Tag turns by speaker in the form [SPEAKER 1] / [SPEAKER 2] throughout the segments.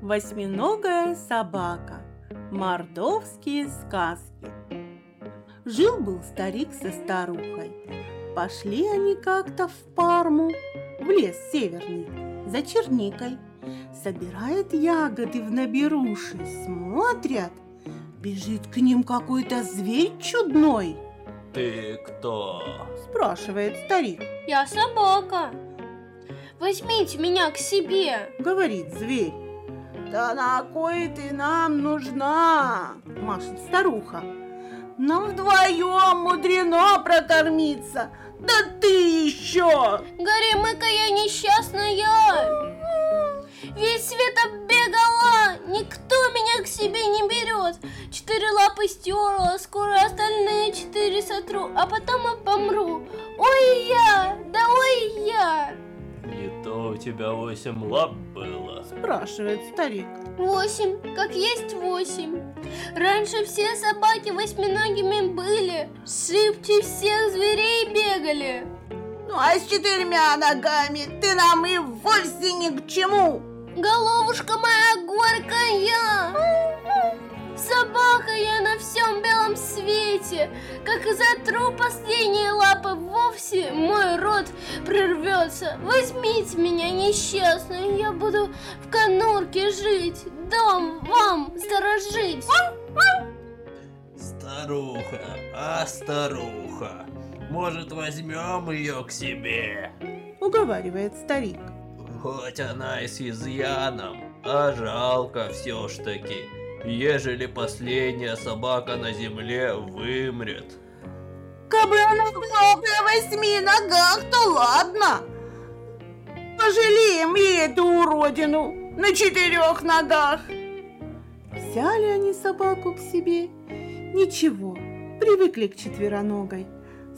[SPEAKER 1] Восьминогая собака. Мордовские сказки. Жил-был старик со старухой. Пошли они как-то в Парму, в лес северный, за черникой. Собирает ягоды в наберуши, смотрят, бежит к ним какой-то зверь чудной.
[SPEAKER 2] Ты кто?
[SPEAKER 1] Спрашивает старик.
[SPEAKER 3] Я собака. Возьмите меня к себе.
[SPEAKER 1] Говорит зверь. Да на кой ты нам нужна? Машет старуха. Нам вдвоем мудрено прокормиться. Да ты еще!
[SPEAKER 3] Горемыка я несчастная. Весь свет оббегала, никто меня к себе не берет. Четыре лапы стерла, скоро остальные четыре сотру, а потом и помру. Ой я,
[SPEAKER 2] тебя восемь лап было.
[SPEAKER 1] Спрашивает старик.
[SPEAKER 3] Восемь, как есть восемь. Раньше все собаки восьминогими были, шибче всех зверей бегали.
[SPEAKER 1] Ну а с четырьмя ногами ты нам и вовсе ни к чему.
[SPEAKER 3] Головушка моя горькая, как и затру последние лапы, вовсе мой рот прервется. Возьмите меня, несчастную, я буду в конурке жить, дом вам сторожить.
[SPEAKER 2] Старуха, а старуха, может возьмем ее к себе?
[SPEAKER 1] Уговаривает старик.
[SPEAKER 2] Хоть она и с изъяном, а жалко все ж таки, ежели последняя собака на земле вымрет.
[SPEAKER 1] Кабы она была на восьми ногах, то ладно. Пожалеем и эту уродину на четырех ногах. Взяли они собаку к себе. Ничего, привыкли к четвероногой.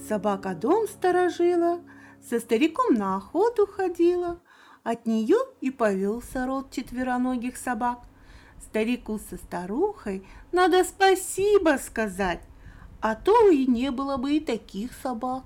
[SPEAKER 1] Собака дом сторожила, со стариком на охоту ходила. От нее и повелся род четвероногих собак. Старику со старухой надо спасибо сказать, а то и не было бы и таких собак.